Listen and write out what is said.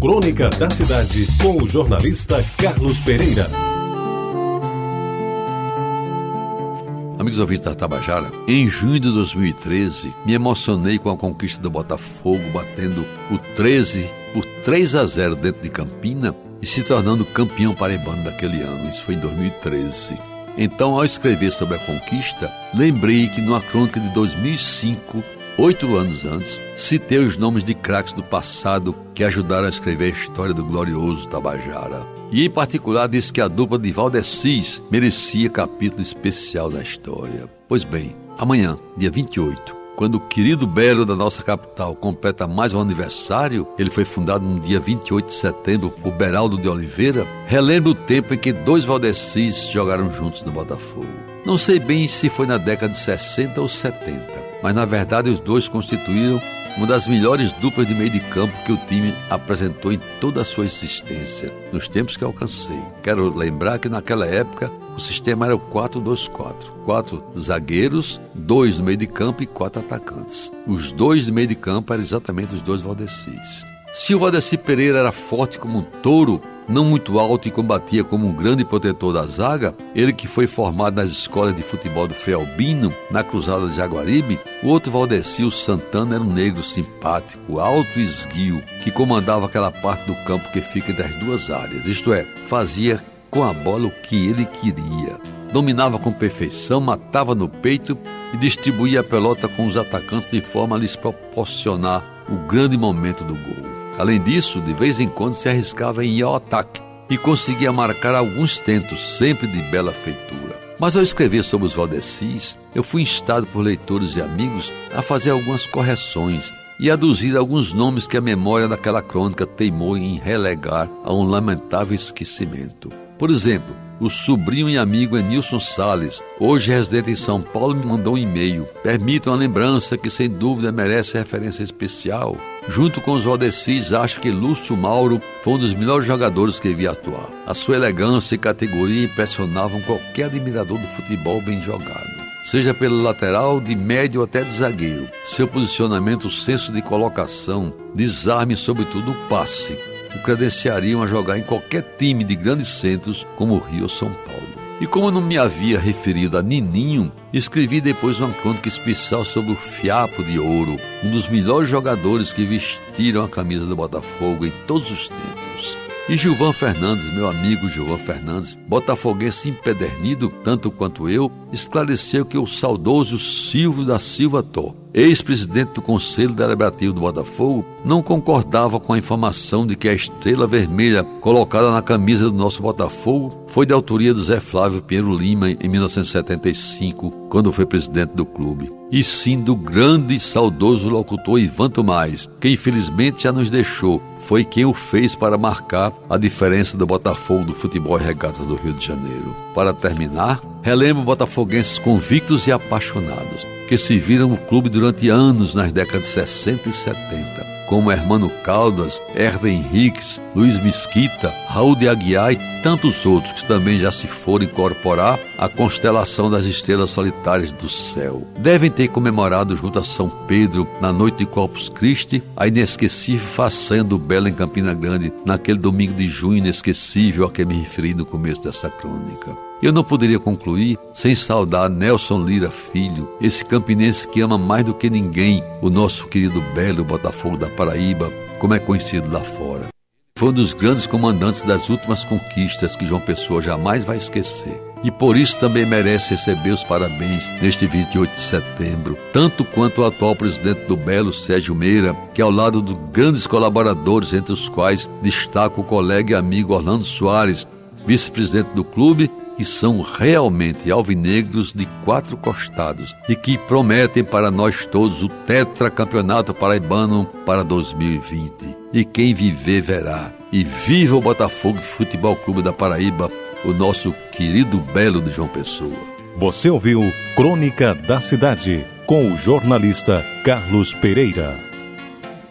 Crônica da Cidade, com o jornalista Carlos Pereira. Amigos ouvintes da Tabajara, em junho de 2013, me emocionei com a conquista do Botafogo, batendo o 13 por 3 a 0 dentro de Campina e se tornando campeão paraibano daquele ano. Isso foi em 2013. Então, ao escrever sobre a conquista, lembrei que numa crônica de 2005 Oito anos antes, citei os nomes de craques do passado que ajudaram a escrever a história do glorioso Tabajara. E, em particular, disse que a dupla de Valdecis merecia capítulo especial da história. Pois bem, amanhã, dia 28, quando o querido Belo da nossa capital completa mais um aniversário, ele foi fundado no dia 28 de setembro por Beraldo de Oliveira, relembra o tempo em que dois Valdecis jogaram juntos no Botafogo. Não sei bem se foi na década de 60 ou 70, mas na verdade os dois constituíram uma das melhores duplas de meio de campo que o time apresentou em toda a sua existência, nos tempos que alcancei. Quero lembrar que naquela época o sistema era o 4-2-4. Quatro zagueiros, dois no meio de campo e quatro atacantes. Os dois de meio de campo eram exatamente os dois Valdecis. Se o Valdeci Pereira era forte como um touro, não muito alto e combatia como um grande protetor da zaga, ele que foi formado nas escolas de futebol do Frei Albino, na Cruzada de Jaguaribe, o outro Valdecil Santana era um negro simpático, alto e esguio, que comandava aquela parte do campo que fica entre as duas áreas, isto é, fazia com a bola o que ele queria. Dominava com perfeição, matava no peito e distribuía a pelota com os atacantes de forma a lhes proporcionar o grande momento do gol. Além disso, de vez em quando se arriscava em ir ao ataque e conseguia marcar alguns tentos, sempre de bela feitura. Mas ao escrever sobre os Valdecis, eu fui instado por leitores e amigos a fazer algumas correções e aduzir alguns nomes que a memória daquela crônica teimou em relegar a um lamentável esquecimento. Por exemplo, o sobrinho e amigo Enilson Sales, hoje residente em São Paulo, me mandou um e-mail. Permita uma lembrança que sem dúvida merece referência especial. Junto com os Valdecis, acho que Lúcio Mauro foi um dos melhores jogadores que vi atuar. A sua elegância e categoria impressionavam qualquer admirador do futebol bem jogado seja pelo lateral, de médio até de zagueiro. Seu posicionamento, senso de colocação, desarme sobretudo, o passe, o credenciariam a jogar em qualquer time de grandes centros como o Rio ou São Paulo. E como não me havia referido a Nininho, escrevi depois uma crônica especial sobre o Fiapo de Ouro, um dos melhores jogadores que vestiram a camisa do Botafogo em todos os tempos. E Gilvan Fernandes, meu amigo Gilvan Fernandes, botafoguense empedernido tanto quanto eu, esclareceu que o saudoso Silvio da Silva Tó ex-presidente do Conselho Deliberativo do Botafogo, não concordava com a informação de que a estrela vermelha colocada na camisa do nosso Botafogo foi de autoria do Zé Flávio Pinheiro Lima em 1975, quando foi presidente do clube. E sim do grande e saudoso locutor Ivan Tomás, que infelizmente já nos deixou. Foi quem o fez para marcar a diferença do Botafogo do futebol e regatas do Rio de Janeiro. Para terminar, relembro botafoguenses convictos e apaixonados que se viram o clube durante anos nas décadas de 60 e 70, como Hermano Caldas, Herda Henriques, Luiz Mesquita, Raul de Aguiar e tantos outros que também já se foram incorporar à constelação das estrelas solitárias do céu. Devem ter comemorado junto a São Pedro, na noite de Corpus Christi, a inesquecível façanha do Belo em Campina Grande, naquele domingo de junho inesquecível a que me referi no começo dessa crônica. Eu não poderia concluir sem saudar Nelson Lira Filho, esse campinense que ama mais do que ninguém o nosso querido belo Botafogo da Paraíba, como é conhecido lá fora. Foi um dos grandes comandantes das últimas conquistas que João Pessoa jamais vai esquecer. E por isso também merece receber os parabéns neste 28 de setembro, tanto quanto o atual presidente do Belo, Sérgio Meira, que ao lado de grandes colaboradores, entre os quais destaca o colega e amigo Orlando Soares, vice-presidente do clube que são realmente alvinegros de quatro costados e que prometem para nós todos o tetracampeonato paraibano para 2020. E quem viver verá. E viva o Botafogo Futebol Clube da Paraíba, o nosso querido belo de João Pessoa. Você ouviu Crônica da Cidade com o jornalista Carlos Pereira.